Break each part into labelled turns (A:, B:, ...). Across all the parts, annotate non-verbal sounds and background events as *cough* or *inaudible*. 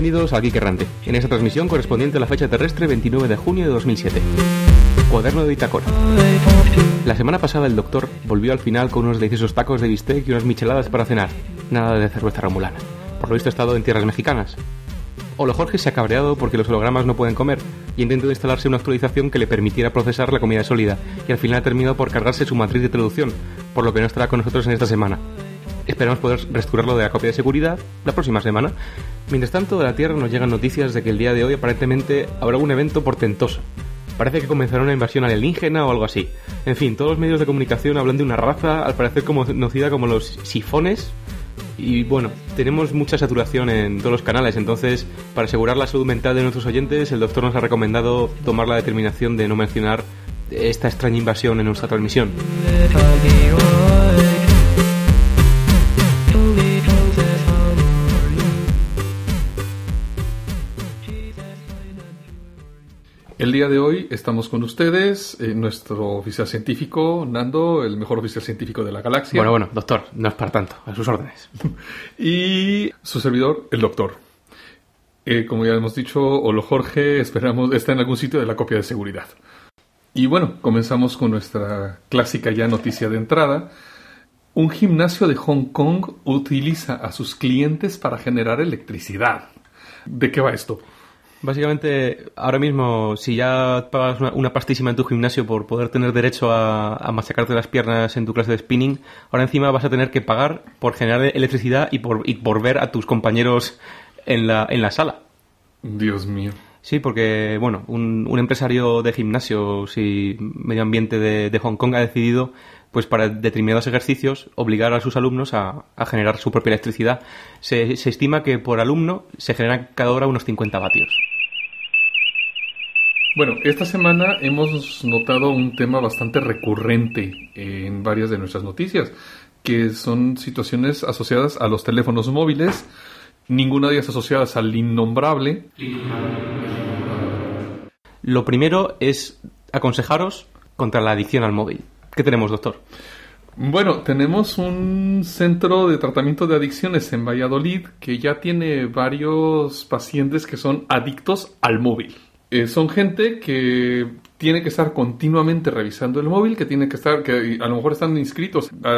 A: Bienvenidos a Geek en esta transmisión correspondiente a la fecha terrestre 29 de junio de 2007. Cuaderno de Itacora. La semana pasada el doctor volvió al final con unos deliciosos tacos de bistec y unas micheladas para cenar. Nada de cerveza romulana. Por lo visto ha estado en tierras mexicanas. Olo Jorge se ha cabreado porque los hologramas no pueden comer y intentó instalarse una actualización que le permitiera procesar la comida sólida y al final ha terminado por cargarse su matriz de traducción, por lo que no estará con nosotros en esta semana. Esperamos poder restaurarlo de la copia de seguridad la próxima semana. Mientras tanto, de la Tierra nos llegan noticias de que el día de hoy aparentemente habrá un evento portentoso. Parece que comenzará una invasión alienígena o algo así. En fin, todos los medios de comunicación hablan de una raza, al parecer conocida como los sifones, y bueno, tenemos mucha saturación en todos los canales, entonces para asegurar la salud mental de nuestros oyentes, el doctor nos ha recomendado tomar la determinación de no mencionar esta extraña invasión en nuestra transmisión.
B: El día de hoy estamos con ustedes, eh, nuestro oficial científico, Nando, el mejor oficial científico de la galaxia.
A: Bueno, bueno, doctor, no es para tanto, a sus órdenes. *laughs*
B: y su servidor, el doctor. Eh, como ya hemos dicho, Olo Jorge, esperamos, está en algún sitio de la copia de seguridad. Y bueno, comenzamos con nuestra clásica ya noticia de entrada. Un gimnasio de Hong Kong utiliza a sus clientes para generar electricidad. ¿De qué va esto?
A: Básicamente, ahora mismo, si ya pagas una, pastísima en tu gimnasio por poder tener derecho a, a, machacarte las piernas en tu clase de spinning, ahora encima vas a tener que pagar por generar electricidad y por, y por ver a tus compañeros en la, en la sala.
B: Dios mío.
A: Sí, porque, bueno, un, un empresario de gimnasios y medio ambiente de, de Hong Kong ha decidido pues para determinados ejercicios obligar a sus alumnos a, a generar su propia electricidad. Se, se, estima que por alumno se generan cada hora unos 50 vatios.
B: Bueno, esta semana hemos notado un tema bastante recurrente en varias de nuestras noticias, que son situaciones asociadas a los teléfonos móviles, ninguna de ellas asociadas al innombrable.
A: Lo primero es aconsejaros contra la adicción al móvil. ¿Qué tenemos, doctor?
B: Bueno, tenemos un centro de tratamiento de adicciones en Valladolid que ya tiene varios pacientes que son adictos al móvil. Eh, son gente que tiene que estar continuamente revisando el móvil, que tiene que estar, que a lo mejor están inscritos a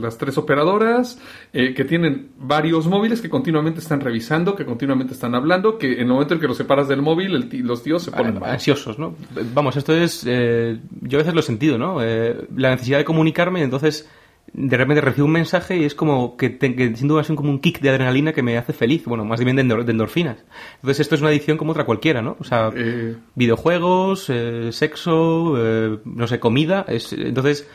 B: las tres operadoras, eh, que tienen varios móviles que continuamente están revisando, que continuamente están hablando, que en el momento en que los separas del móvil, el t- los tíos se ponen
A: Ah, ansiosos, ¿no? Vamos, esto es, eh, yo a veces lo he sentido, ¿no? Eh, la necesidad de comunicarme, entonces de repente recibo un mensaje y es como que, te, que siento así como un kick de adrenalina que me hace feliz, bueno, más bien de, endor, de endorfinas. Entonces esto es una adicción como otra cualquiera, ¿no? O sea,
B: Eh,
A: videojuegos, eh, sexo, eh, no sé, comida, es, entonces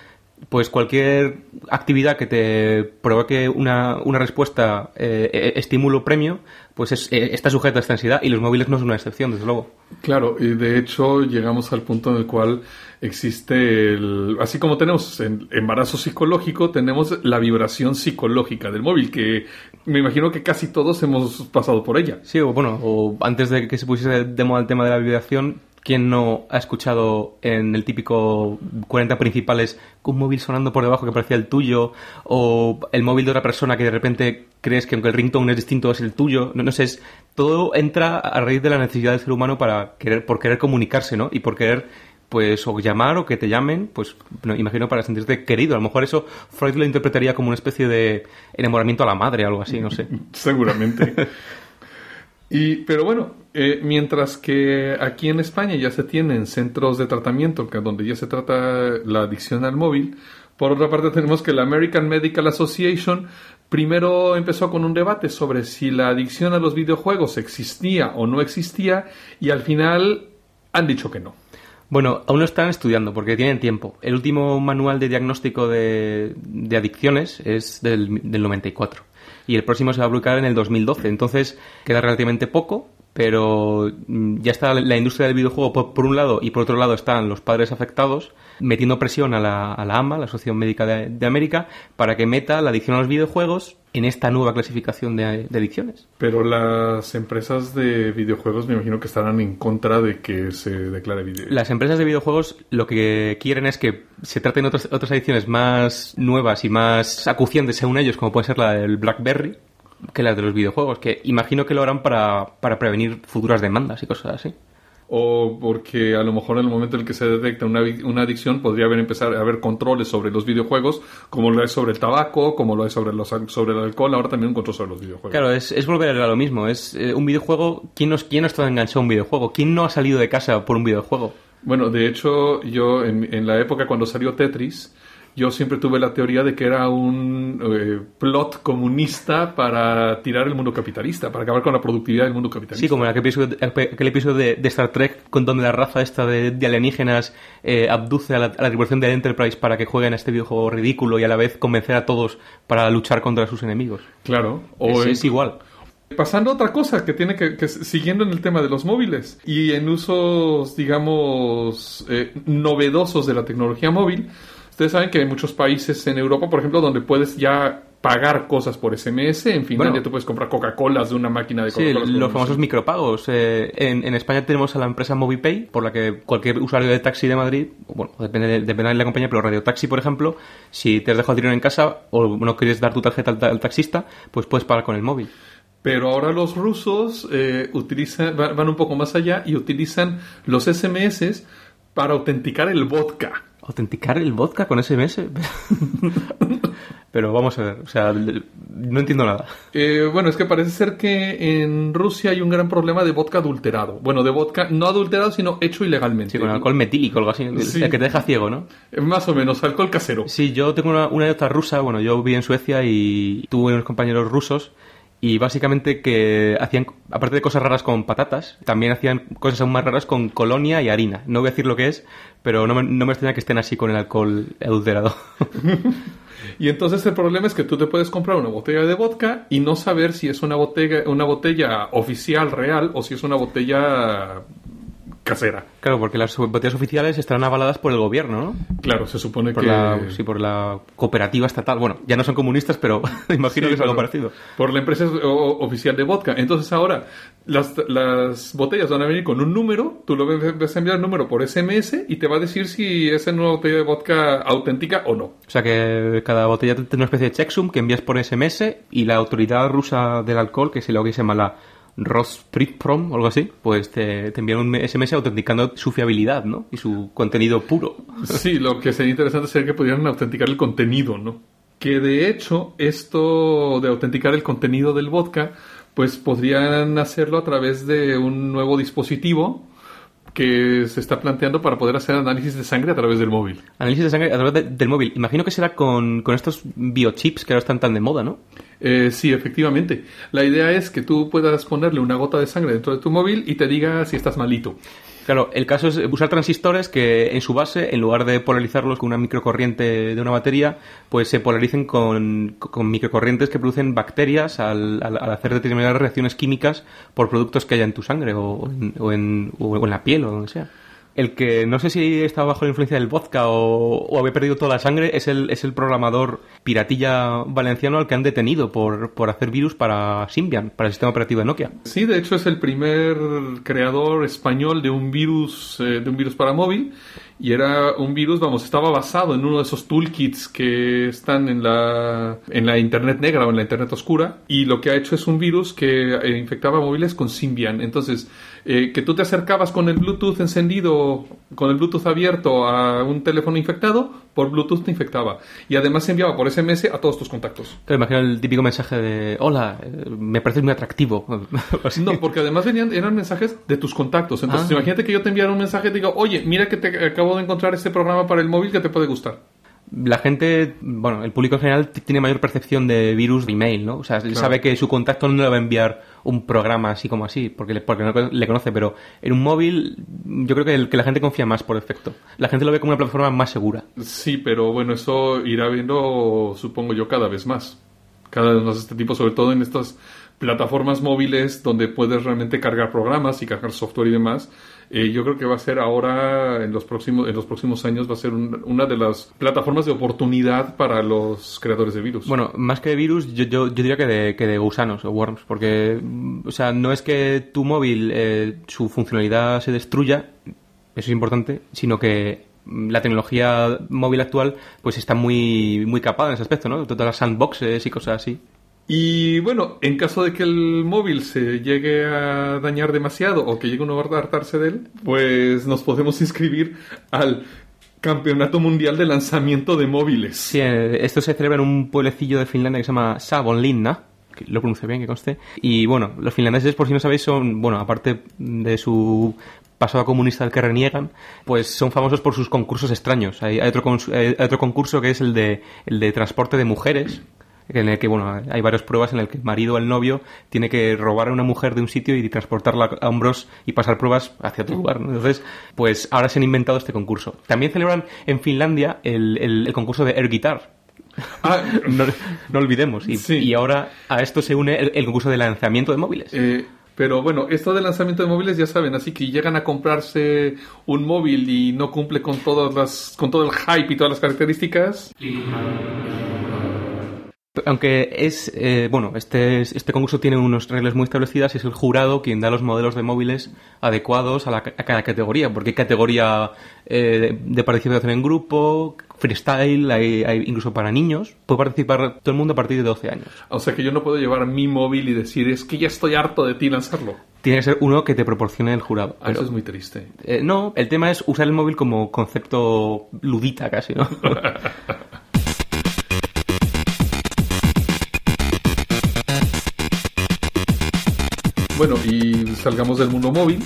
A: pues cualquier actividad que te provoque una, una respuesta eh, estímulo premio, pues es, está sujeta a esta ansiedad y los móviles no son una excepción, desde luego.
B: Claro, y de hecho llegamos al punto en el cual existe el, así como tenemos el embarazo psicológico, tenemos la vibración psicológica del móvil, que me imagino que casi todos hemos pasado por ella.
A: Sí, o bueno, o antes de que se pusiese de moda el tema de la vibración, ¿quién no ha escuchado en el típico 40 principales un móvil sonando por debajo que parecía el tuyo? O el móvil de otra persona que de repente crees que aunque el ringtone es distinto es el tuyo. No, no sé, todo entra a raíz de la necesidad del ser humano para querer, por querer comunicarse, ¿no? Y por querer pues o llamar o que te llamen, pues no, imagino para sentirte querido. A lo mejor eso Freud lo interpretaría como una especie de enamoramiento a la madre, algo así, no sé. *laughs*
B: Seguramente. y, pero bueno, eh, mientras que aquí en España ya se tienen centros de tratamiento donde ya se trata la adicción al móvil, por otra parte tenemos que la American Medical Association primero empezó con un debate sobre si la adicción a los videojuegos existía o no existía y al final han dicho que no.
A: Bueno, aún lo están estudiando porque tienen tiempo. El último manual de diagnóstico de, adicciones es del, del, 94 y el próximo se va a publicar en el 2012. Entonces queda relativamente poco, pero ya está la industria del videojuego por, por un lado y por otro lado están los padres afectados metiendo presión a la, a la AMA, la Asociación Médica de, de, América, para que meta la adicción a los videojuegos en esta nueva clasificación de, de, adicciones.
B: Pero las empresas de videojuegos me imagino que estarán en contra de que se declare video.
A: Las empresas de videojuegos lo que quieren es que se traten otras, otras adicciones más nuevas y más acuciantes según ellos, como puede ser la del BlackBerry, que las de los videojuegos, que imagino que lo harán para, para prevenir futuras demandas y cosas así
B: o porque a lo mejor en el momento en el que se detecta una, una, adicción podría haber empezar a haber controles sobre los videojuegos, como lo es sobre el tabaco, como lo es sobre, los, sobre el alcohol, ahora también un control sobre los videojuegos.
A: Claro, es, es volver a lo mismo, es eh, un videojuego, ¿quién, nos, ¿quién no está enganchado a un videojuego? ¿Quién no ha salido de casa por un videojuego?
B: Bueno, de hecho, yo en, en la época cuando salió Tetris, yo siempre tuve la teoría de que era un eh, plot comunista para tirar el mundo capitalista, para acabar con la productividad del mundo capitalista.
A: Sí, como aquel episodio, aquel episodio de, Star Trek con donde la raza esta de, alienígenas eh, abduce a la, tripulación de Enterprise para que jueguen a este videojuego ridículo y a la vez convencer a todos para luchar contra sus enemigos.
B: Claro.
A: O es, igual.
B: Pasando a otra cosa que tiene que, siguiendo en el tema de los móviles y en usos, digamos, eh, novedosos de la tecnología móvil, Ustedes saben que hay muchos países en Europa, por ejemplo, donde puedes ya pagar cosas por SMS. En Finlandia tú puedes comprar Coca-Cola de una máquina de Coca-Cola.
A: Sí, los famosos micropagos. Eh, en, España tenemos a la empresa Movipay, por la que cualquier usuario de taxi de Madrid, bueno, depende de, depende de la compañía, pero Radio Taxi, por ejemplo, si te has dejado dinero en casa o no quieres dar tu tarjeta al, taxista, pues puedes pagar con el móvil.
B: Pero ahora los rusos eh, utilizan, van un poco más allá y utilizan los SMS para autenticar el vodka
A: autenticar el vodka con SMS. Pero vamos a ver, o sea, no entiendo nada.
B: Eh, bueno, es que parece ser que en Rusia hay un gran problema de vodka adulterado. Bueno, de vodka no adulterado, sino hecho ilegalmente.
A: Sí, con alcohol metílico, algo así, que te deja ciego, ¿no?
B: Eh, más o menos, alcohol casero.
A: Sí, yo tengo una, una otra rusa, bueno, yo viví en Suecia y tuve unos compañeros rusos y básicamente que hacían, aparte de cosas raras con patatas, también hacían cosas aún más raras con colonia y harina. No voy a decir lo que es, pero no me, no me extraña que estén así con el alcohol adulterado. *laughs*
B: y entonces el problema es que tú te puedes comprar una botella de vodka y no saber si es una botella, una botella oficial real o si es una botella casera.
A: Claro, porque las botellas oficiales estarán avaladas por el gobierno, ¿no?
B: Claro, se supone
A: que... sí, por la cooperativa estatal. Bueno, ya no son comunistas, pero *laughs* imagino que es algo parecido.
B: Por la empresa oficial de vodka. Entonces ahora, las, las botellas van a venir con un número, tú lo vas a enviar el número por SMS y te va a decir si es una botella de vodka auténtica o no. O
A: sea que cada botella tiene una especie de checksum que envías por SMS y la autoridad rusa del alcohol, que es lo que se llama la Rospritprom o algo así, pues te, te un SMS autenticando su fiabilidad, ¿no? Y su contenido puro.
B: Sí, lo que sería interesante sería que pudieran autenticar el contenido, ¿no? Que de hecho, esto de autenticar el contenido del vodka, pues podrían hacerlo a través de un nuevo dispositivo que se está planteando para poder hacer análisis de sangre a través del móvil.
A: Análisis de sangre a través del móvil. Imagino que será con, con estos biochips que ahora están tan de moda, ¿no?
B: Eh, sí, efectivamente. La idea es que tú puedas ponerle una gota de sangre dentro de tu móvil y te diga si estás malito.
A: Claro, el caso es usar transistores que en su base, en lugar de polarizarlos con una microcorriente de una batería, pues se polaricen con, microcorrientes que producen bacterias al, hacer determinadas reacciones químicas por productos que haya en tu sangre o en, o en la piel o donde sea. El que no sé si estaba bajo la influencia del vodka o, había perdido toda la sangre es el, es el programador piratilla valenciano al que han detenido por, por hacer virus para Symbian, para el sistema operativo de Nokia.
B: Sí, de hecho es el primer creador español de un virus, eh, de un virus para móvil y era un virus, vamos, estaba basado en uno de esos toolkits que están en la, en la Internet negra o en la Internet oscura y lo que ha hecho es un virus que eh, infectaba móviles con Symbian. Entonces, eh, que tú te acercabas con el Bluetooth encendido, con el Bluetooth abierto a un teléfono infectado, por Bluetooth te infectaba. Y además se enviaba por SMS a todos tus contactos.
A: Te imagino el típico mensaje de, hola, eh, me parece muy atractivo. *laughs*
B: no, porque además venían, eran mensajes de tus contactos. Entonces, ah. imagínate que yo te enviara un mensaje y te digo, oye, mira que te acabo de encontrar este programa para el móvil que te puede gustar
A: la gente, bueno, el público en general tiene mayor percepción de virus de email, ¿no? O sea, él sabe que su contacto no le va a enviar un programa así como así, porque, le, porque no le conoce, pero en un móvil yo creo que, el, que la gente confía más por defecto. La gente lo ve como una plataforma más segura.
B: Sí, pero bueno, eso irá viendo, supongo yo, cada vez más. Cada vez más este tipo, sobre todo en estas plataformas móviles donde puedes realmente cargar programas y cargar software y demás eh, yo creo que va a ser ahora, en los próximos, en los próximos años, va a ser una de las plataformas de oportunidad para los creadores de virus.
A: Bueno, más que de virus, yo, yo, diría que de, que de gusanos o worms, porque, mm, o sea, no es que tu móvil, eh, su funcionalidad se destruya, eso es importante, sino que mm, la tecnología móvil actual pues está muy muy capada en ese aspecto, ¿no? Todas las sandboxes y cosas así.
B: Y bueno, en caso de que el móvil se llegue a dañar demasiado o que llegue uno a hartarse de él, pues nos podemos inscribir al Campeonato Mundial de Lanzamiento de Móviles.
A: Sí, eh, esto se celebra en un pueblecillo de Finlandia que se llama Savonlinna, lo pronuncio bien, que conste. Y bueno, los finlandeses, por si no sabéis, son, bueno, aparte de su pasado comunista al que reniegan, pues son famosos por sus concursos extraños. Hay, otro, cons- hay otro concurso que es el de, el de transporte de mujeres, en el que, bueno, hay varias pruebas en el que el marido o el novio tiene que robar a una mujer de un sitio y transportarla a hombros y pasar pruebas hacia otro lugar. ¿no? Entonces, pues ahora se han inventado este concurso. También celebran en Finlandia el, el- el concurso de air guitar.
B: Ah, *laughs*
A: No, no olvidemos. Y,
B: Sí.
A: y ahora a esto se une el, el concurso de lanzamiento de móviles.
B: Eh, pero bueno, esto de lanzamiento de móviles ya saben, así que llegan a comprarse un móvil y no cumple con todas las, con todo el hype y todas las características.
A: Aunque es, eh, bueno, este, este concurso tiene unas reglas muy establecidas y es el jurado quien da los modelos de móviles adecuados a, la- a cada categoría, porque hay categoría eh, de participación en grupo, freestyle, hay, hay incluso para niños, puede participar todo el mundo a partir de 12 años.
B: O sea que yo no puedo llevar mi móvil y decir, es que ya estoy harto de ti lanzarlo.
A: Tiene que ser uno que te proporcione el jurado.
B: Ah,
A: pero-
B: Eso es muy triste.
A: Eh, no, el tema es usar el móvil como concepto ludita casi, ¿no? *laughs*
B: Bueno, y salgamos del mundo móvil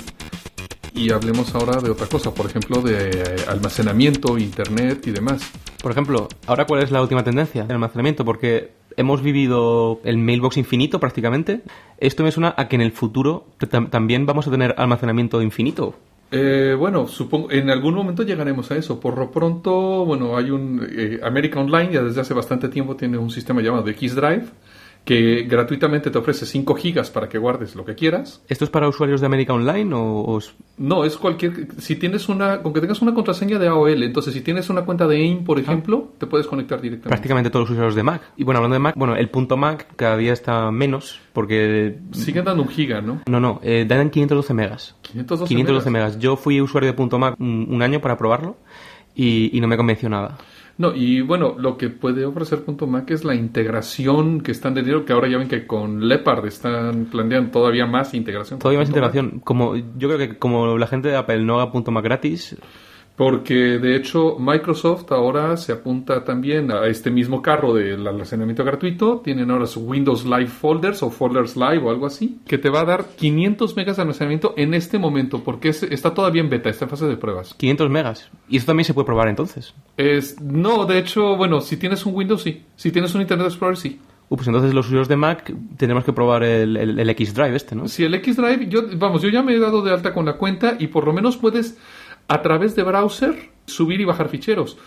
B: y hablemos ahora de otra cosa, por ejemplo, de almacenamiento, internet y demás.
A: Por ejemplo, ahora cuál es la última tendencia del almacenamiento, porque hemos vivido el mailbox infinito prácticamente. Esto me suena a que en el futuro tam- también vamos a tener almacenamiento infinito.
B: Eh, bueno, supongo, en algún momento llegaremos a eso. Por lo pronto, bueno, hay un eh, America Online, ya desde hace bastante tiempo tiene un sistema llamado Keys Drive, que gratuitamente te ofrece 5 gigas para que guardes lo que quieras.
A: ¿Esto es para usuarios de América Online o, o es-
B: No, es cualquier, si tienes una, con que tengas una contraseña de AOL, entonces si tienes una cuenta de AIM, por ejemplo, te puedes conectar directamente.
A: prácticamente todos los usuarios de Mac? Y bueno, hablando de Mac, bueno, el punto Mac cada día está menos porque...
B: Siguen dando un giga, ¿no?
A: No, no, eh, dan 512 megas.
B: 512,
A: 512
B: megas.
A: megas. Yo fui usuario de punto Mac un, un año para probarlo y, y no me convenció nada.
B: No, y bueno, lo que puede ofrecer Punto Mac es la integración que están teniendo, que ahora ya ven que con Leopard están planeando todavía más integración.
A: Todavía más
B: Mac.
A: integración. Como, yo creo que como la gente de Apple no haga punto Mac gratis,
B: Porque de hecho Microsoft ahora se apunta también a este mismo carro del almacenamiento gratuito. Tienen ahora su Windows Live Folders o Folders Live o algo así, que te va a dar 500 megas de almacenamiento en este momento, porque es- está todavía en beta, está en fase de pruebas.
A: 500 megas. Y eso también se puede probar entonces.
B: Es, no, de hecho, bueno, si tienes un Windows, sí. Si tienes un Internet Explorer, sí.
A: Uh, pues entonces los usuarios de Mac tendremos que probar el, el, el X Drive este, ¿no?
B: Si el X Drive, yo, vamos, yo ya me he dado de alta con la cuenta y por lo menos puedes a través de browser subir y bajar ficheros.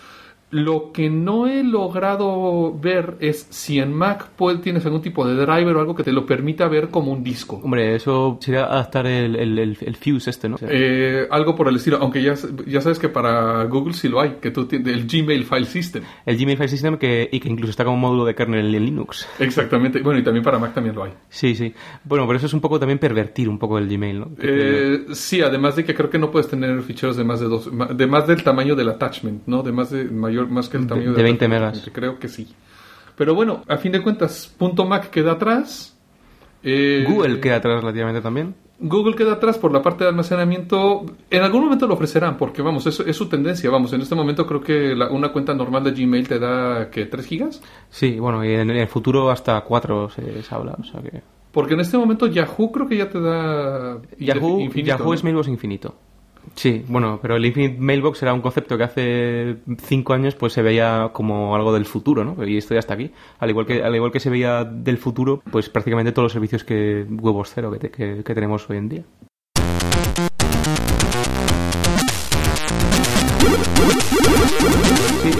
B: Lo que no he logrado ver es si en Mac puede- tienes algún tipo de driver o algo que te lo permita ver como un disco.
A: Hombre, eso sería adaptar el, el, el, el Fuse este, ¿no?
B: Eh, algo por el estilo, aunque ya, ya sabes que para Google sí lo hay, que tú tienes el Gmail File System.
A: El Gmail File System que, y que incluso está como módulo de kernel en Linux.
B: Exactamente, bueno, y también para Mac también lo hay.
A: Sí, sí. Bueno, pero eso es un poco también pervertir un poco el Gmail, ¿no?
B: Eh, sí, además de que creo que no puedes tener ficheros de más de dos, de más del tamaño del attachment, ¿no? De más de mayor, más que el
A: De-
B: tamaño
A: de
B: del
A: 20
B: attachment.
A: megas.
B: Creo que sí. Pero bueno, a fin de cuentas, punto Mac queda atrás. Eh,
A: Google queda atrás relativamente también.
B: Google queda atrás por la parte de almacenamiento. En algún momento lo ofrecerán, porque vamos, es, es su tendencia. Vamos, en este momento creo que la- una cuenta normal de Gmail te da que 3 gigas.
A: Sí, bueno, y en el futuro hasta 4 se, se habla, o sea que...
B: Porque en este momento Yahoo creo que ya te da
A: Yahoo,
B: infinito,
A: Yahoo
B: ¿no?
A: es Mailbox infinito. Sí, bueno, pero el Infinite Mailbox era un concepto que hace cinco años pues se veía como algo del futuro, ¿no? Y esto ya está aquí. Al igual que, al igual que se veía del futuro, pues prácticamente todos los servicios que huevos cero que, te- que- que tenemos hoy en día.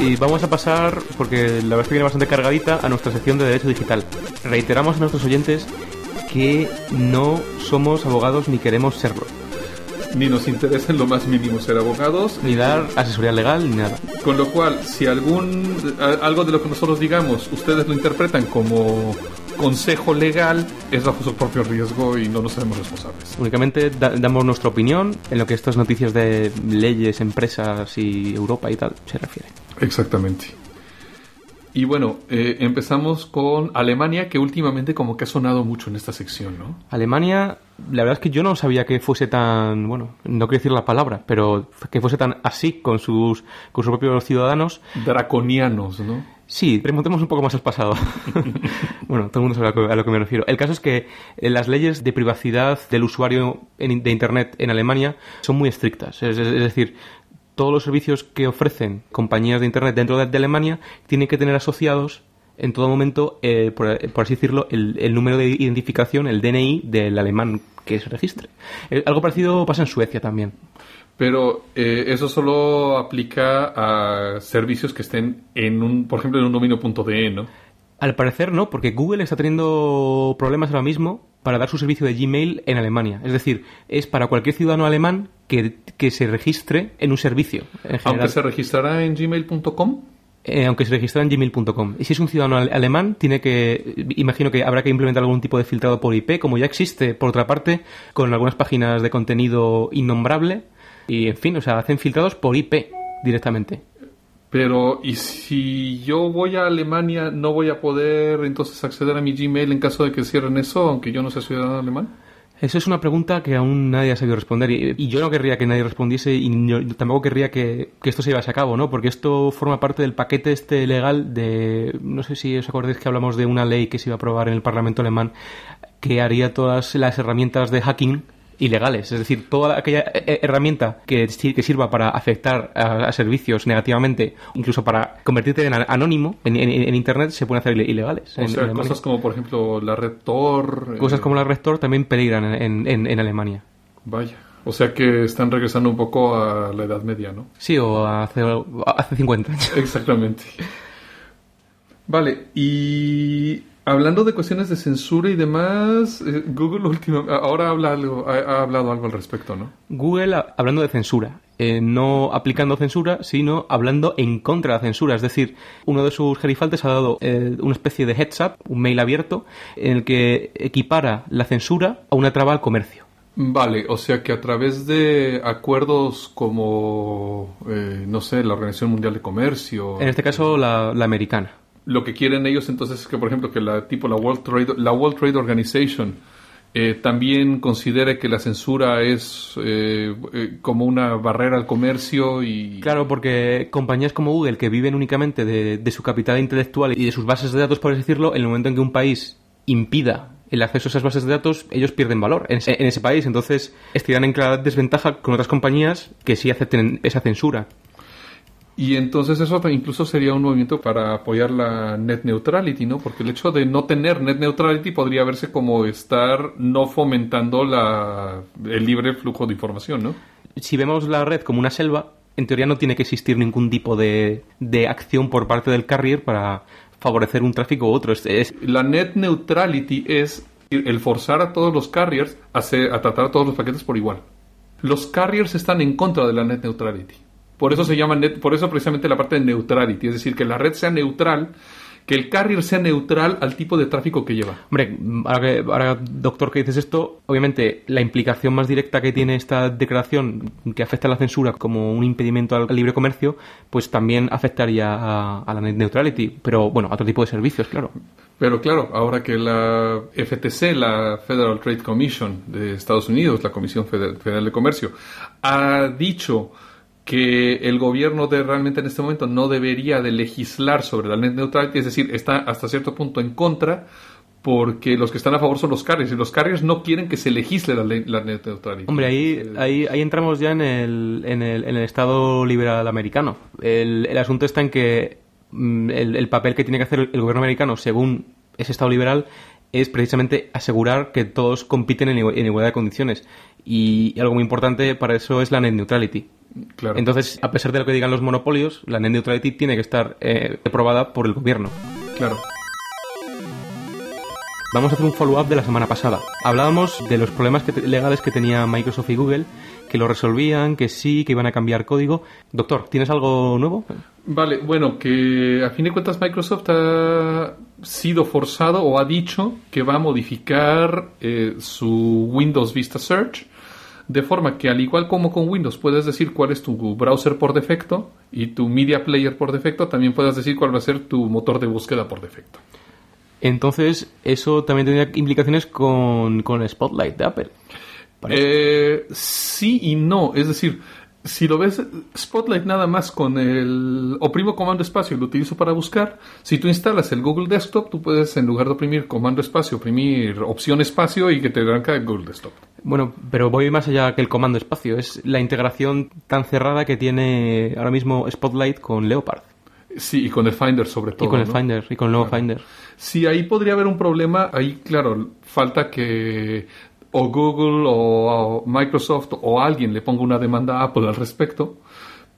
A: Y vamos a pasar, porque la verdad es que viene bastante cargadita, a nuestra sección de Derecho Digital. Reiteramos a nuestros oyentes que no somos abogados ni queremos serlo.
B: Ni nos interesa en lo más mínimo ser abogados.
A: Ni dar asesoría legal ni nada.
B: Con lo cual, si algún a- algo de lo que nosotros digamos, ustedes lo interpretan como consejo legal, es bajo su propio riesgo y no nos hacemos responsables.
A: Únicamente da- damos nuestra opinión en lo que estas noticias de leyes, empresas y Europa y tal se refieren.
B: Exactamente. Y bueno, eh, empezamos con Alemania, que últimamente como que ha sonado mucho en esta sección, ¿no?
A: Alemania, la verdad es que yo no sabía que fuese tan, bueno, no quiero decir la palabra, pero que fuese tan así con sus, con sus propios ciudadanos.
B: Draconianos, ¿no?
A: Sí, remontemos un poco más al pasado. *laughs* bueno, todo el mundo sabe a lo, que, me refiero. El caso es que las leyes de privacidad del usuario en, de Internet en Alemania son muy estrictas. Es, es, es decir, todos los servicios que ofrecen compañías de Internet dentro de, Alemania tienen que tener asociados en todo momento, eh, por, así decirlo, el, el, número de identificación, el DNI del alemán que se registre. Eh, algo parecido pasa en Suecia también.
B: Pero eh, eso solo aplica a servicios que estén en un, por ejemplo, en un dominio.de, ¿no?
A: Al parecer no, porque Google está teniendo problemas ahora mismo para dar su servicio de Gmail en Alemania. Es decir, es para cualquier ciudadano alemán que, que se registre en un servicio. En
B: aunque se registrará en gmail.com.
A: Eh, aunque se registra en gmail.com. Y si es un ciudadano alemán, tiene que, imagino que habrá que implementar algún tipo de filtrado por IP, como ya existe, por otra parte, con algunas páginas de contenido innombrable. Y, en fin, o sea, hacen filtrados por IP directamente.
B: Pero, ¿y si yo voy a Alemania, no voy a poder entonces acceder a mi Gmail en caso de que cierren eso, aunque yo no sea ciudadano alemán?
A: Esa es una pregunta que aún nadie ha sabido responder y, yo no querría que nadie respondiese y tampoco querría que, que, esto se llevase a cabo, ¿no? Porque esto forma parte del paquete este legal de... No sé si os acordáis que hablamos de una ley que se iba a aprobar en el Parlamento alemán que haría todas las herramientas de hacking ilegales. Es decir, toda aquella herramienta que, que sirva para afectar a, a, servicios negativamente, incluso para convertirte en anónimo en, en, en Internet, se pueden hacer ilegales.
B: O sea, cosas como, por ejemplo, la Red Tor.
A: Cosas eh... como la Red Tor también peligran en, Alemania.
B: Vaya. O sea que están regresando un poco a la Edad Media, ¿no?
A: Sí, o hace, hace 50 años.
B: Exactamente. Vale, y Hablando de cuestiones de censura y demás, eh, Google último, ahora habla algo, ha, ha, hablado algo al respecto, ¿no?
A: Google hablando de censura, eh, no aplicando censura, sino hablando en contra de la censura. Es decir, uno de sus gerifaltes ha dado eh, una especie de heads up, un mail abierto, en el que equipara la censura a una traba al comercio.
B: Vale, o sea que a través de acuerdos como, no sé, la Organización Mundial de Comercio.
A: En este caso, la, la americana
B: lo que quieren ellos entonces es que, por ejemplo, que la tipo la World Trade, la World Trade Organization eh, también considere que la censura es eh, eh, como una barrera al comercio y...
A: Claro, porque compañías como Google, que viven únicamente de, de, su capital intelectual y de sus bases de datos, por decirlo, en el momento en que un país impida el acceso a esas bases de datos, ellos pierden valor en ese, país. Entonces, estarían en clara desventaja con otras compañías que sí acepten esa censura.
B: Y entonces eso incluso sería un movimiento para apoyar la net neutrality, ¿no? Porque el hecho de no tener net neutrality podría verse como estar no fomentando la, el libre flujo de información, ¿no?
A: Si vemos la red como una selva, en teoría no tiene que existir ningún tipo de, de acción por parte del carrier para favorecer un tráfico u otro. Es, es...
B: La net neutrality es el forzar a todos los carriers a, hacer, a tratar a todos los paquetes por igual. Los carriers están en contra de la net neutrality. Por eso se llama net, por eso precisamente la parte de neutrality, es decir, que la red sea neutral, que el carrier sea neutral al tipo de tráfico que lleva.
A: Hombre, ahora, que, ahora, doctor, que dices esto, obviamente la implicación más directa que tiene esta declaración que afecta a la censura como un impedimento al, libre comercio, pues también afectaría a, a, la net neutrality, pero bueno, a otro tipo de servicios, claro.
B: Pero claro, ahora que la FTC, la Federal Trade Commission de Estados Unidos, la Comisión Federal de Comercio, ha dicho que el gobierno de realmente en este momento no debería de legislar sobre la net neutrality, es decir, está hasta cierto punto en contra porque los que están a favor son los carriers y los carriers no quieren que se legisle la, la net neutrality.
A: Hombre, ahí, ahí, entramos ya en el, en el, en el Estado liberal americano. El, asunto está en que mm, el, el, papel que tiene que hacer el gobierno americano según ese Estado liberal es precisamente asegurar que todos compiten en, en igualdad de condiciones. Y algo muy importante para eso es la net neutrality.
B: Claro.
A: Entonces, a pesar de lo que digan los monopolios, la net neutrality tiene que estar eh, aprobada por el gobierno.
B: Claro.
A: Vamos a hacer un follow-up de la semana pasada. Hablábamos de los problemas que legales que tenía Microsoft y Google, que lo resolvían, que sí, que iban a cambiar código. Doctor, ¿tienes algo nuevo?
B: Vale, bueno, que a fin de cuentas Microsoft ha sido forzado o ha dicho que va a modificar eh, su Windows Vista Search De forma que al igual como con Windows puedes decir cuál es tu browser por defecto y tu media player por defecto, también puedes decir cuál va a ser tu motor de búsqueda por defecto.
A: Entonces, eso también tendría implicaciones con, con Spotlight de Apple.
B: Eh, sí y no. Es decir, si lo ves Spotlight nada más con el oprimo comando espacio y lo utilizo para buscar, si tú instalas el Google Desktop, tú puedes en lugar de oprimir comando espacio, oprimir opción espacio y que te arranca el Google Desktop.
A: Bueno, pero voy más allá que el comando espacio, es la integración tan cerrada que tiene ahora mismo Spotlight con Leopard.
B: Sí, y con el Finder sobre todo.
A: Y con el Finder, y con el nuevo Finder.
B: Sí, ahí podría haber un problema. Ahí, claro, falta que o Google o, Microsoft o alguien le ponga una demanda a Apple al respecto.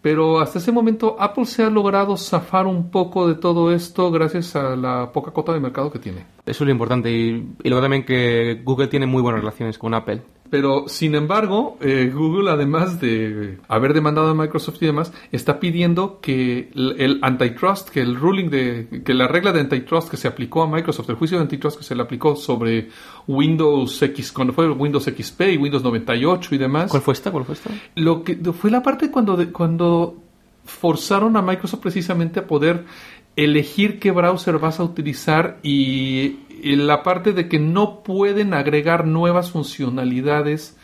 B: Pero hasta ese momento Apple se ha logrado zafar un poco de todo esto gracias a la poca cota de mercado que tiene.
A: Eso es lo importante y, y luego también que Google tiene muy buenas relaciones con Apple.
B: Pero, sin embargo, eh, Google, además de haber demandado a Microsoft y demás, está pidiendo que el, antitrust, que el ruling de, que la regla de antitrust que se aplicó a Microsoft, el juicio de antitrust que se le aplicó sobre Windows X, cuando fue Windows XP y Windows 98 y demás.
A: ¿Cuál fue esta? ¿Cuál fue esta?
B: Lo que fue la parte cuando, cuando forzaron a Microsoft precisamente a poder elegir qué browser vas a utilizar y la parte de que no pueden agregar nuevas funcionalidades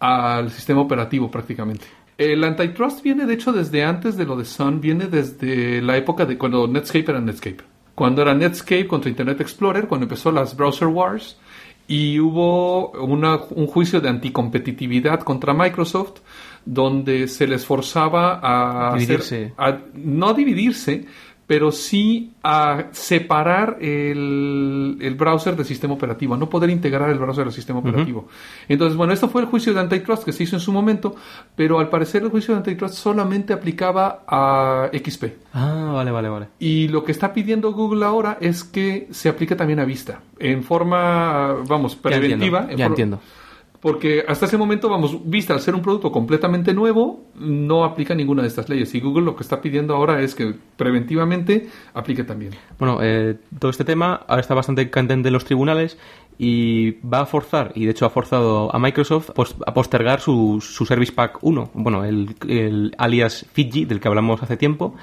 B: al sistema operativo prácticamente. El antitrust viene de hecho desde antes de lo de Sun, viene desde la época de cuando Netscape era Netscape. Cuando era Netscape contra Internet Explorer, cuando empezó las browser wars y hubo un juicio de anticompetitividad contra Microsoft donde se les forzaba a,
A: dividirse.
B: a no dividirse, pero sí a separar el, browser del sistema operativo, no poder integrar el browser del sistema operativo. Entonces, bueno, esto fue el juicio de antitrust que se hizo en su momento, pero al parecer el juicio de antitrust solamente aplicaba a XP.
A: Ah, vale, vale, vale.
B: Y lo que está pidiendo Google ahora es que se aplique también a Vista, en forma, vamos, preventiva.
A: Ya entiendo.
B: Porque hasta ese momento, vamos, vista al ser un producto completamente nuevo, no aplica ninguna de estas leyes. Y Google lo que está pidiendo ahora es que preventivamente aplique también.
A: Bueno, eh, todo este tema ahora está bastante candente en los tribunales y va a forzar, y de hecho ha forzado a Microsoft pues, a postergar su, su Service Pack 1, bueno, el, el alias Fiji, del que hablamos hace tiempo,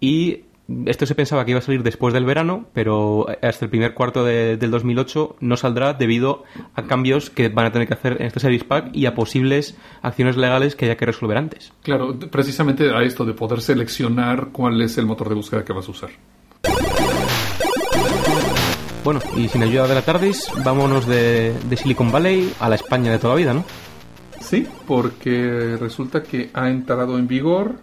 A: y esto se pensaba que iba a salir después del verano, pero hasta el primer cuarto de, del 2008 no saldrá debido a cambios que van a tener que hacer en este Service Pack y a posibles acciones legales que haya que resolver antes.
B: Claro, precisamente a esto de poder seleccionar cuál es el motor de búsqueda que vas a usar.
A: Bueno, y sin ayuda de la TARDIS, vámonos de, de Silicon Valley a la España de toda la vida, ¿no?
B: Sí, porque resulta que ha entrado en vigor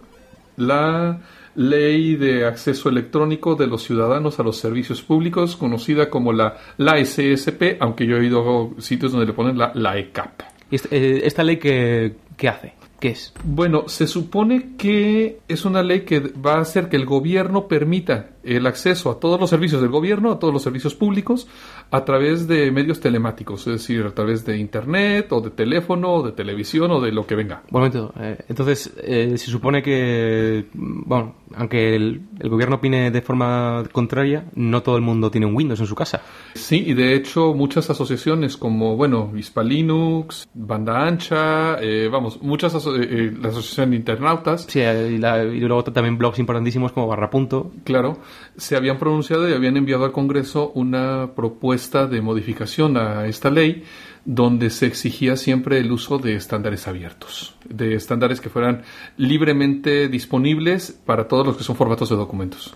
B: la Ley de Acceso Electrónico de los Ciudadanos a los Servicios Públicos, conocida como la, la SSP, aunque yo he ido a sitios donde le ponen la, la ECAP.
A: ¿Y eh, esta ley qué, qué hace? ¿Qué es?
B: Bueno, se supone que es una ley que va a hacer que el gobierno permita el acceso a todos los servicios del gobierno, a todos los servicios públicos, a través de medios telemáticos, es decir, a través de internet o de teléfono o de televisión o de lo que venga.
A: Momento, eh, entonces eh, se supone que, bueno, aunque el, gobierno opine de forma contraria, no todo el mundo tiene un Windows en su casa.
B: Sí, y de hecho muchas asociaciones como, bueno, Linux, Banda Ancha, eh, vamos, muchas la Asociación de Internautas.
A: Sí, y, y luego también blogs importantísimos como Barra Punto.
B: Claro se habían pronunciado y habían enviado al Congreso una propuesta de modificación a esta ley donde se exigía siempre el uso de estándares abiertos, de estándares que fueran libremente disponibles para todos los que son formatos de documentos.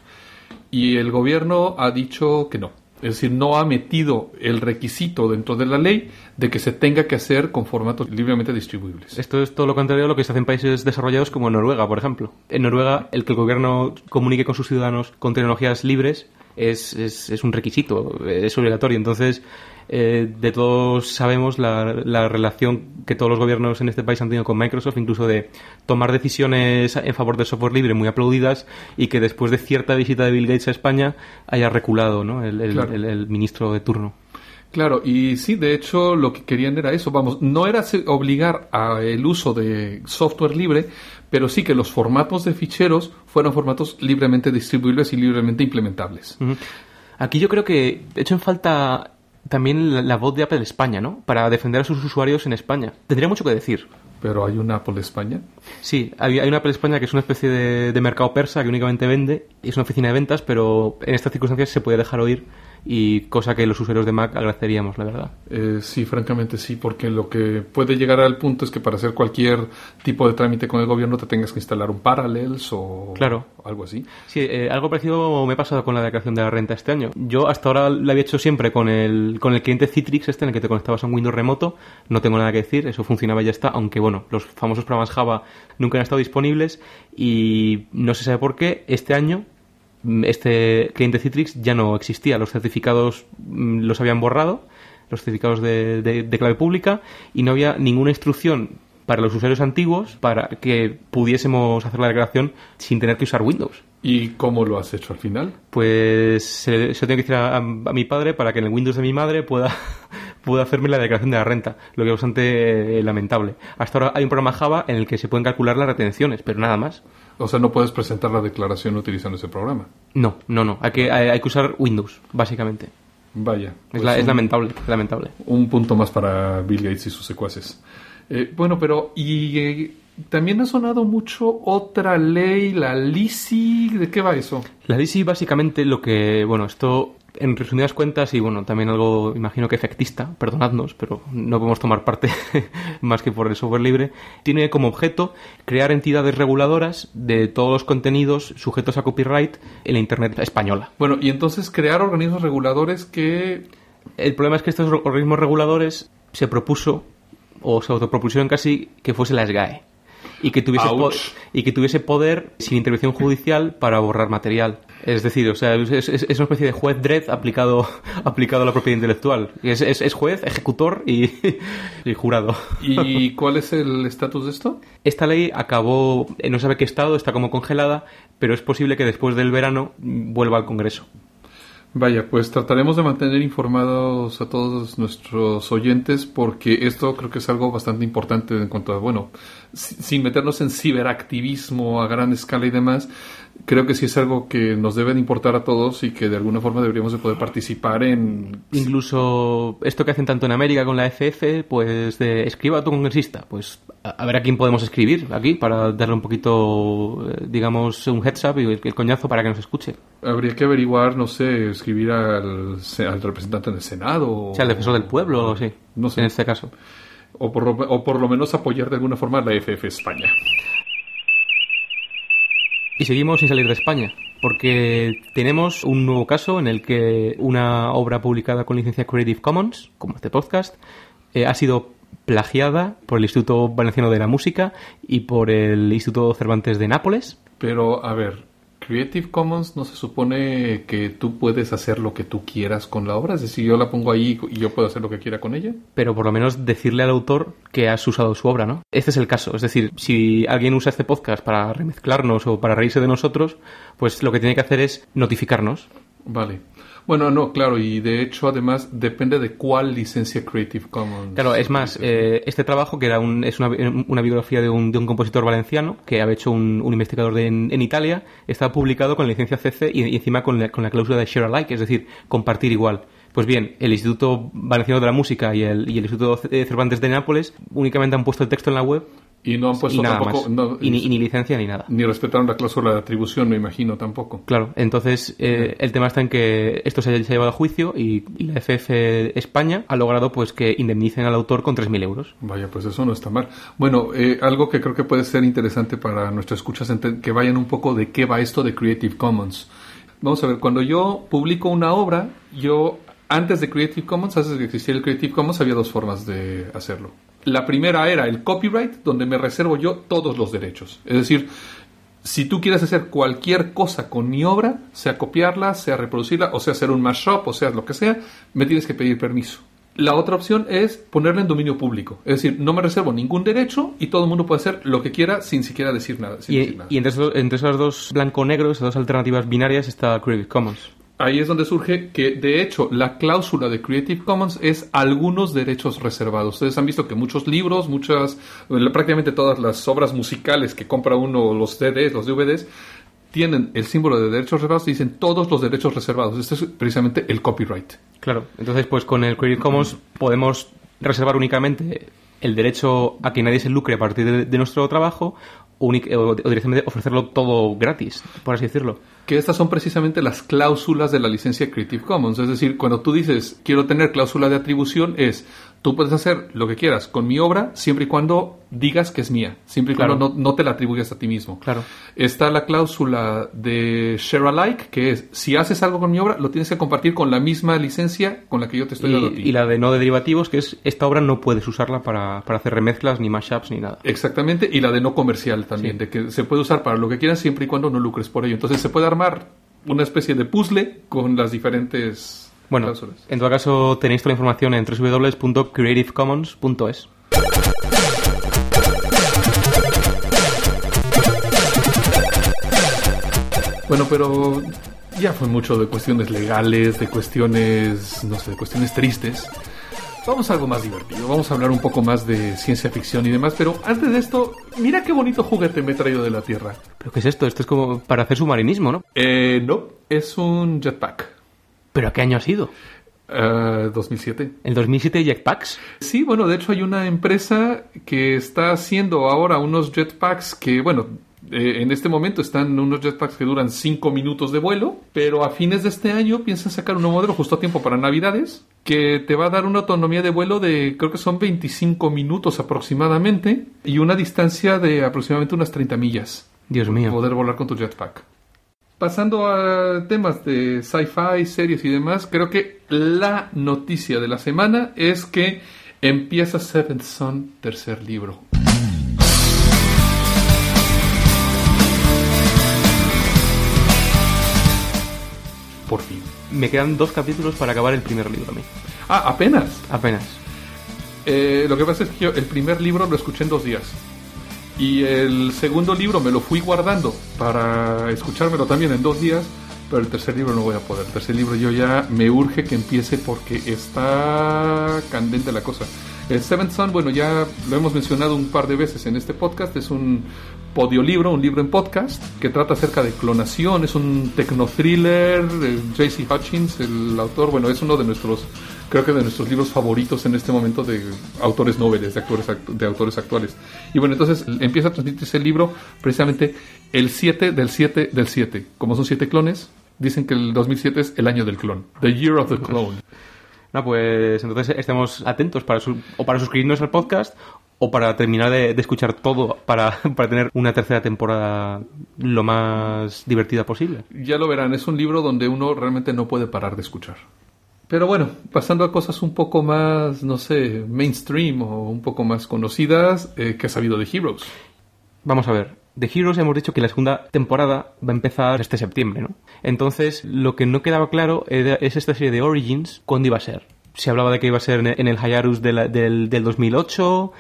B: Y el gobierno ha dicho que no, es decir, no ha metido el requisito dentro de la ley de que se tenga que hacer con formatos libremente distribuibles.
A: Esto es todo lo contrario a lo que se hace en países desarrollados como Noruega, por ejemplo. En Noruega, el que el gobierno comunique con sus ciudadanos con tecnologías libres es, es, es un requisito, es obligatorio. Entonces, eh, de todos sabemos la, la, relación que todos los gobiernos en este país han tenido con Microsoft, incluso de tomar decisiones en favor del software libre muy aplaudidas y que después de cierta visita de Bill Gates a España haya reculado ¿no? el, el, ministro de turno.
B: Claro, y sí, de hecho lo que querían era eso, vamos, no era obligar al uso de software libre, pero sí que los formatos de ficheros fueran formatos libremente distribuibles y libremente implementables.
A: Aquí yo creo que he hecho en falta también la, voz de Apple España, ¿no? Para defender a sus usuarios en España. Tendría mucho que decir.
B: Pero hay una Apple España.
A: Sí, hay, hay una Apple España que es una especie de, de mercado persa que únicamente vende, es una oficina de ventas, pero en estas circunstancias se puede dejar oír y cosa que los usuarios de Mac agradeceríamos, la verdad.
B: Eh, sí, francamente sí, porque lo que puede llegar al punto es que para hacer cualquier tipo de trámite con el gobierno te tengas que instalar un Parallels o
A: Claro.
B: algo así.
A: Sí, eh, algo parecido me ha pasado con la declaración de la renta este año. Yo hasta ahora lo había hecho siempre con el, con el cliente Citrix, este en el que te conectabas a un Windows remoto. No tengo nada que decir, eso funcionaba y ya está, aunque bueno, los famosos programas Java nunca han estado disponibles y no se sabe por qué. Este año este cliente Citrix ya no existía, los certificados mm, los habían borrado, los certificados de, de- de clave pública y no había ninguna instrucción para los usuarios antiguos para que pudiésemos hacer la declaración sin tener que usar Windows.
B: ¿Y cómo lo has hecho al final?
A: Pues se, se lo tengo que decir a mi padre para que en el Windows de mi madre pueda, *laughs* pueda hacerme la declaración de la renta, lo que es bastante eh, lamentable. Hasta ahora hay un programa Java en el que se pueden calcular las retenciones, pero nada más.
B: O sea, no puedes presentar la declaración utilizando ese programa.
A: No, no, no. Hay que, hay, hay que usar Windows, básicamente.
B: Vaya.
A: Es,
B: pues
A: la- es
B: un-
A: lamentable, es lamentable.
B: un punto más para Bill Gates y sus secuaces. Eh, bueno, pero y eh, también ha sonado mucho otra ley, la LISI. ¿De qué va eso?
A: La DC básicamente lo que, bueno, esto en resumidas cuentas y bueno, también algo imagino que efectista, perdonadnos, pero no podemos tomar parte *laughs* más que por el software libre, tiene como objeto crear entidades reguladoras de todos los contenidos sujetos a copyright en la Internet española.
B: Bueno, y entonces crear organismos reguladores que
A: El problema es que estos organismos reguladores se propuso o se autopropusieron casi que fuese la SGAE y que tuviese y que tuviese poder sin intervención judicial para borrar material. Es decir, o sea, es, es- es una especie de juez dread aplicado *laughs* aplicado a la propiedad intelectual. Es, es- juez, ejecutor y, *laughs* y jurado.
B: ¿Y *laughs* cuál es el estatus de esto?
A: Esta ley acabó, eh, no sabe qué estado, está como congelada, pero es posible que después del verano vuelva al Congreso.
B: Vaya, pues trataremos de mantener informados a todos nuestros oyentes porque esto creo que es algo bastante importante en cuanto a, bueno, si- sin meternos en ciberactivismo a gran escala y demás, creo que sí es algo que nos debe de importar a todos y que de alguna forma deberíamos de poder participar en...
A: Incluso esto que hacen tanto en América con la FF, pues de escriba a tu congresista, pues a, ver a quién podemos escribir aquí para darle un poquito, eh, digamos, un heads up y el coñazo para que nos escuche.
B: Habría que averiguar, no sé, escribir al, al representante del Senado.
A: O sea, el defensor del pueblo, o sí,
B: No sé.
A: en este caso.
B: O por, lo- o por lo menos apoyar de alguna forma a la FF España.
A: Y seguimos sin salir de España, porque tenemos un nuevo caso en el que una obra publicada con licencia Creative Commons, como este podcast, eh, ha sido plagiada por el Instituto Valenciano de la Música y por el Instituto Cervantes de Nápoles.
B: Pero, a ver, Creative Commons no se supone que tú puedes hacer lo que tú quieras con la obra. Es decir, yo la pongo ahí y yo puedo hacer lo que quiera con ella.
A: pero por lo menos decirle al autor que has usado su obra, ¿no? Este es el caso, es decir, si alguien usa este podcast para remezclarnos o para reírse de nosotros, pues lo que tiene que hacer es notificarnos.
B: Vale. Bueno, no, claro, y de hecho, además, depende de cuál licencia Creative Commons.
A: Claro, es más, eh, este trabajo, que era un- es una, una biografía de un, de un compositor valenciano que había hecho un, un investigador de- en, en Italia, está publicado con la licencia CC y, y encima con la, con la cláusula de share alike, es decir, compartir igual. Pues bien, el Instituto Valenciano de la Música y el, y el Instituto C- Cervantes de Nápoles únicamente han puesto el texto en la web
B: Y no han puesto
A: y nada
B: tampoco.
A: más.
B: no,
A: y, ni, y ni licencia ni nada.
B: ni respetaron la cláusula de atribución, me imagino, tampoco.
A: Claro, entonces eh, el tema está en que esto se ha, llevado a juicio y, y la FF España ha logrado pues que indemnicen al autor con 3.000 euros.
B: Vaya, pues eso no está mal. Bueno, eh, algo que creo que puede ser interesante para nuestros escuchas, que vayan un poco de qué va esto de Creative Commons. Vamos a ver, cuando yo publico una obra, yo, antes de Creative Commons, antes de que existiera el Creative Commons, había dos formas de hacerlo. La primera era el copyright, donde me reservo yo todos los derechos. Es decir, si tú quieres hacer cualquier cosa con mi obra, sea copiarla, sea reproducirla, o sea hacer un mashup, o sea lo que sea, me tienes que pedir permiso. La otra opción es ponerla en dominio público. Es decir, no me reservo ningún derecho y todo el mundo puede hacer lo que quiera sin siquiera decir nada. sin decir
A: Y,
B: nada.
A: y entre, esos, entre esas dos blanco-negro, esas dos alternativas binarias, está Creative Commons.
B: Ahí es donde surge que, de hecho, la cláusula de Creative Commons es algunos derechos reservados. Ustedes han visto que muchos libros, muchas, prácticamente todas las obras musicales que compra uno, los CDs, los DVDs, tienen el símbolo de derechos reservados y dicen todos los derechos reservados. Este es precisamente el copyright.
A: Claro, entonces pues con el Creative Commons podemos reservar únicamente el derecho a que nadie se lucre a partir de, nuestro trabajo o- o directamente ofrecerlo todo gratis, por así decirlo.
B: Que estas son precisamente las cláusulas de la licencia Creative Commons. Es decir, cuando tú dices quiero tener cláusula de atribución, es tú puedes hacer lo que quieras con mi obra siempre y cuando digas que es mía, siempre y
A: Claro.
B: cuando no, no te la atribuyas a ti mismo.
A: Claro.
B: Está la cláusula de share alike, que es si haces algo con mi obra, lo tienes que compartir con la misma licencia con la que yo te estoy dando a
A: Y,
B: ti.
A: y la de no de derivativos, que es esta obra no puedes usarla para, para hacer remezclas, ni mashups, ni nada.
B: Exactamente, y la de no comercial también,
A: Sí.
B: de que se puede usar para lo que quieras siempre y cuando no lucres por ello. Entonces se puede armar una especie de puzzle con las diferentes
A: Bueno,
B: cláusulas.
A: en todo caso tenéis toda la información en www.creativecommons.es.
B: Bueno, pero ya fue mucho de cuestiones legales, de cuestiones, no sé, de cuestiones tristes. Vamos a algo más divertido, vamos a hablar un poco más de ciencia ficción y demás, pero antes de esto, mira qué bonito juguete me he traído de la Tierra.
A: ¿Pero qué es esto? Esto es como para hacer submarinismo, ¿no?
B: Eh, no, es un jetpack.
A: ¿Pero a qué año ha sido?
B: Eh, 2007.
A: ¿El 2007 Jetpacks?
B: Sí, bueno, de hecho hay una empresa que está haciendo ahora unos jetpacks que, bueno, eh, en este momento están unos jetpacks que duran 5 minutos de vuelo, pero a fines de este año piensan sacar un nuevo modelo justo a tiempo para Navidades que te va a dar una autonomía de vuelo de creo que son 25 minutos aproximadamente y una distancia de aproximadamente unas 30 millas.
A: Dios mío.
B: Poder volar con tu jetpack. Pasando a temas de sci-fi, series y demás, creo que la noticia de la semana es que empieza Seventh Son, tercer libro. Por fin.
A: Me quedan dos capítulos para acabar el primer libro a mí.
B: Ah, apenas.
A: Apenas.
B: Eh, lo que pasa es que yo el primer libro lo escuché en dos días. Y el segundo libro me lo fui guardando para escuchármelo también en dos días. Pero el tercer libro no voy a poder. El tercer libro yo ya me urge que empiece porque está candente la cosa. El Seventh Son, bueno, ya lo hemos mencionado un par de veces en este podcast. Es un podiolibro, un libro en podcast que trata acerca de clonación. Es un tecno-thriller. eh, J.C. Hutchins, el autor, bueno, es uno de nuestros, creo que de nuestros libros favoritos en este momento de autores noveles, de, actores, act- de autores actuales. Y bueno, entonces empieza a transmitirse el libro precisamente el 7 del 7 del 7. Como son siete clones, dicen que el 2007 es el año del clon. The Year of the Clone.
A: No, pues entonces estemos atentos para su- o para suscribirnos al podcast o para terminar de, de escuchar todo para, *laughs* para tener una tercera temporada lo más divertida posible.
B: Ya lo verán, es un libro donde uno realmente no puede parar de escuchar. Pero bueno, pasando a cosas un poco más, no sé, mainstream o un poco más conocidas, eh, que ha sabido de Heroes.
A: Vamos a ver. The Heroes hemos dicho que la segunda temporada va a empezar este septiembre, ¿no? Entonces, lo que no quedaba claro es esta serie de Origins, ¿cuándo iba a ser? Se hablaba de que iba a ser en el Hayarus de del, del 2008,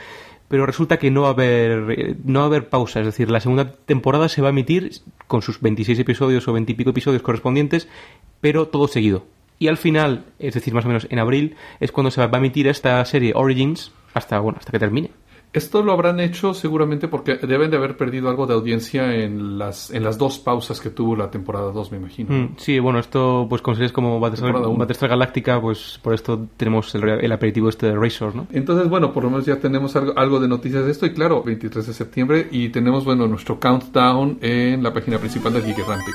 A: pero resulta que no va a haber eh, no va a haber pausa, es decir, la segunda temporada se va a emitir con sus 26 episodios o 20 y pico episodios correspondientes, pero todo seguido. Y al final, es decir, más o menos en abril, es cuando se va a emitir esta serie Origins hasta bueno, hasta que termine.
B: Esto lo habrán hecho seguramente porque deben de haber perdido algo de audiencia en las, en las dos pausas que tuvo la temporada 2, me imagino.
A: Mm, sí, bueno, esto pues con series como Battlestar, Galáctica, pues por esto tenemos el, el aperitivo este de Razor, ¿no?
B: Entonces, bueno, por lo menos ya tenemos algo, algo de noticias de esto. Y claro, 23 de septiembre. Y tenemos, bueno, nuestro countdown en la página principal de Geekerante.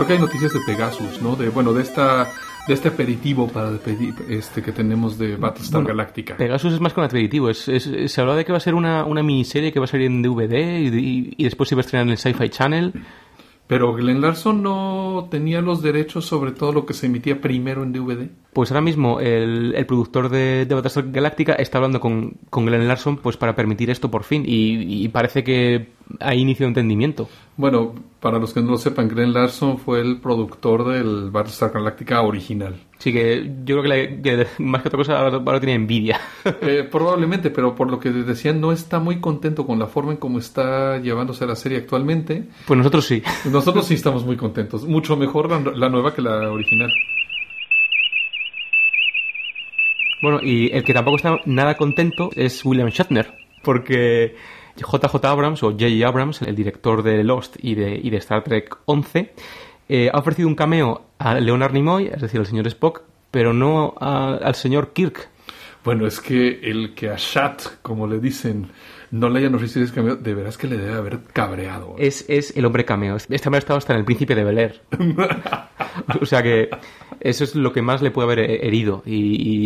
B: Creo que hay noticias de Pegasus, ¿no? De, bueno, de esta de este aperitivo para pedir, este que tenemos de Battlestar
A: Bueno,
B: Galáctica.
A: Pegasus es más que un aperitivo. Es, es- se hablaba de que va a ser una, una miniserie que va a salir en DVD y, y- y después se va a estrenar en el Sci-Fi Channel.
B: Pero Glenn Larson no tenía los derechos sobre todo lo que se emitía primero en DVD.
A: Pues ahora mismo el, el productor de, de Battlestar Galáctica está hablando con, con Glenn Larson pues para permitir esto por fin y, y parece que hay inicio de entendimiento.
B: Bueno, para los que no lo sepan, Glenn Larson fue el productor del Battlestar Galactica original.
A: Así que yo creo que, la- que más que otra cosa ahora, ahora tiene envidia. *laughs*
B: Eh, probablemente, pero por lo que decían, no está muy contento con la forma en cómo está llevándose la serie actualmente.
A: pues nosotros sí.
B: Nosotros sí estamos muy contentos. Mucho mejor la, la nueva que la original.
A: Bueno, y el que tampoco está nada contento es William Shatner, porque JJ Abrams, o J.J. Abrams, el director de Lost y de, y de Star Trek 11, eh, ha ofrecido un cameo a Leonard Nimoy, es decir, al señor Spock, pero no a- al señor Kirk.
B: Bueno, es que el que a Shat, como le dicen, no le hayan ofrecido ese cameo, de veras que le debe haber cabreado.
A: Es, es el hombre cameo. Este hombre ha estado hasta en el príncipe de Bel Air. *laughs* o sea que eso es lo que más le puede haber herido. Y,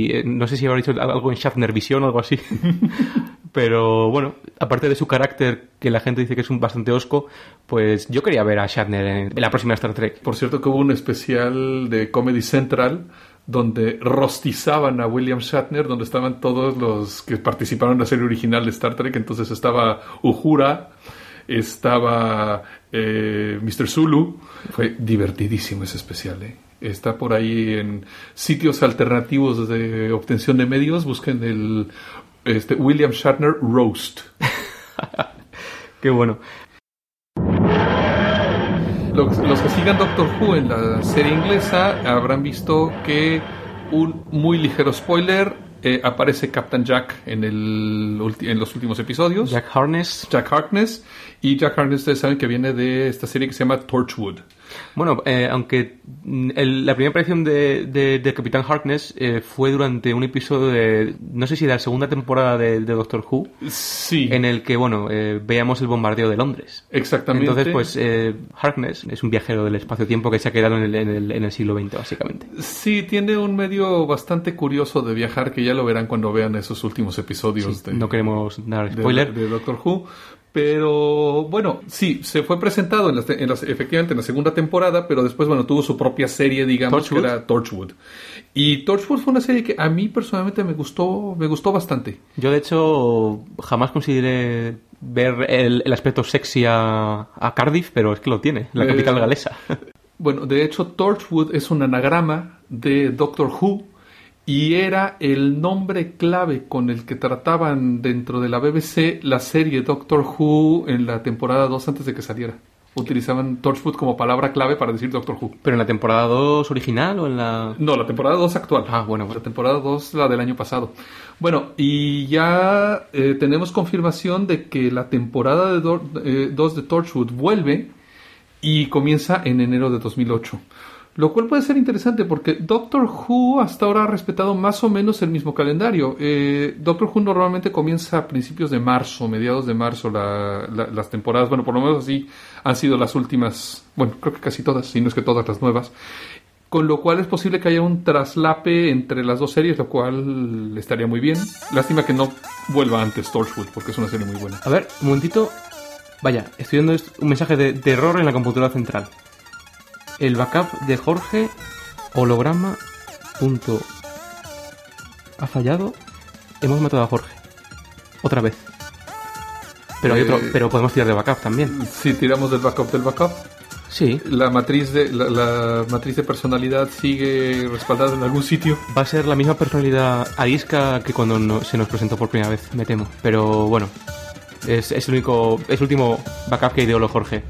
A: y eh, no sé si habrá dicho algo en Shatner Vision o algo así. *laughs* Pero bueno, aparte de su carácter, que la gente dice que es un bastante osco, pues yo quería ver a Shatner en, la próxima Star Trek.
B: Por cierto que hubo un especial de Comedy Central donde rostizaban a William Shatner, donde estaban todos los que participaron en la serie original de Star Trek. Entonces estaba Uhura, estaba eh, Mr. Zulu. Fue divertidísimo ese especial, ¿eh? Está por ahí en sitios alternativos de obtención de medios. Busquen el este, William Shatner Roast. *laughs*
A: Qué bueno.
B: Los, que sigan Doctor Who en la serie inglesa habrán visto que un muy ligero spoiler eh, aparece Captain Jack en, el, en los últimos episodios.
A: Jack Harness.
B: Jack Harkness. Y Jack Harness, ustedes saben que viene de esta serie que se llama Torchwood.
A: Bueno, eh, aunque la primera aparición de, de, Capitán Harkness eh, fue durante un episodio de, no sé si de la segunda temporada de, Doctor Who,
B: sí.
A: en el que, bueno, eh, veíamos el bombardeo de Londres.
B: Exactamente.
A: Entonces, pues, Harkness es un viajero del espacio-tiempo que se ha quedado en el, en el, siglo XX, básicamente.
B: Sí, tiene un medio bastante curioso de viajar, que ya lo verán cuando vean esos últimos episodios.
A: no queremos dar spoiler.
B: de Doctor Who. Pero bueno, sí, se fue presentado en, efectivamente en la segunda temporada, pero después, bueno, tuvo su propia serie, digamos, que era Torchwood. Y Torchwood fue una serie que a mí personalmente me gustó, me gustó bastante.
A: Yo, de hecho, jamás consideré ver el, aspecto sexy a, Cardiff, pero es que lo tiene, la capital eh, galesa. *laughs*
B: Bueno, de hecho, Torchwood es un anagrama de Doctor Who y era el nombre clave con el que trataban dentro de la BBC la serie Doctor Who en la temporada 2 antes de que saliera. Utilizaban Torchwood como palabra clave para decir Doctor Who.
A: ¿Pero en la temporada 2 original o en la...?
B: No, la temporada 2 actual.
A: Ah, bueno, La
B: temporada 2, la del año pasado. Bueno, y ya eh, tenemos confirmación de que la temporada de 2 eh, de Torchwood vuelve y comienza en enero de 2008. Lo cual puede ser interesante porque Doctor Who hasta ahora ha respetado más o menos el mismo calendario. Eh, Doctor Who normalmente comienza a principios de marzo, mediados de marzo, las temporadas. Bueno, por lo menos así han sido las últimas, bueno, creo que casi todas, si no es que todas las nuevas. Con lo cual es posible que haya un traslape entre las dos series, lo cual estaría muy bien. Lástima que no vuelva antes Torchwood, porque es una serie muy buena.
A: A ver, un momentito. Vaya, estoy viendo un mensaje de, de error en la computadora central el backup de Jorge holograma punto. Ha fallado. Hemos matado a Jorge. Otra vez. Pero hay otro eh, pero podemos tirar de backup también.
B: Si tiramos del backup del backup.
A: Sí.
B: La matriz de la, matriz de personalidad sigue respaldada en algún sitio.
A: Va a ser la misma personalidad arisca que cuando se nos presentó por primera vez me temo. Pero bueno es, es el único es el último backup que ideó Jorge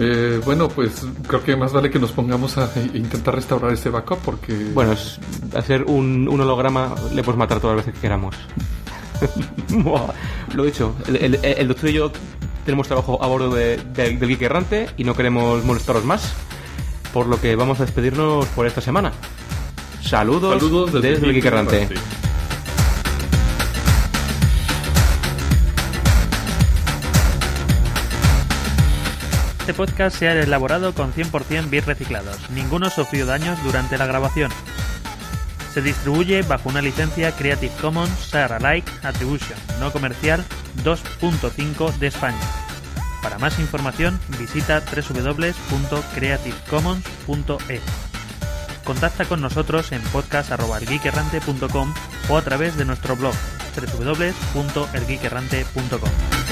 B: eh, bueno, pues creo que más vale que nos pongamos a intentar restaurar este backup porque...
A: Bueno, es hacer un, holograma le puedes matar todas las veces que queramos. *laughs* Lo dicho, el, el, doctor y yo tenemos trabajo a bordo de, del Geek Errante y no queremos molestaros más, por lo que vamos a despedirnos por esta semana. Saludos, desde, el Geek Errante.
C: Este podcast se ha elaborado con 100% bits reciclados. Ninguno sufrió daños durante la grabación. Se distribuye bajo una licencia Creative Commons Share Alike Attribution no comercial 2.5 de España. Para más información visita www.creativecommons.e. Contacta con nosotros en podcast.geekerrante.com o a través de nuestro blog www.elgeekerrante.com.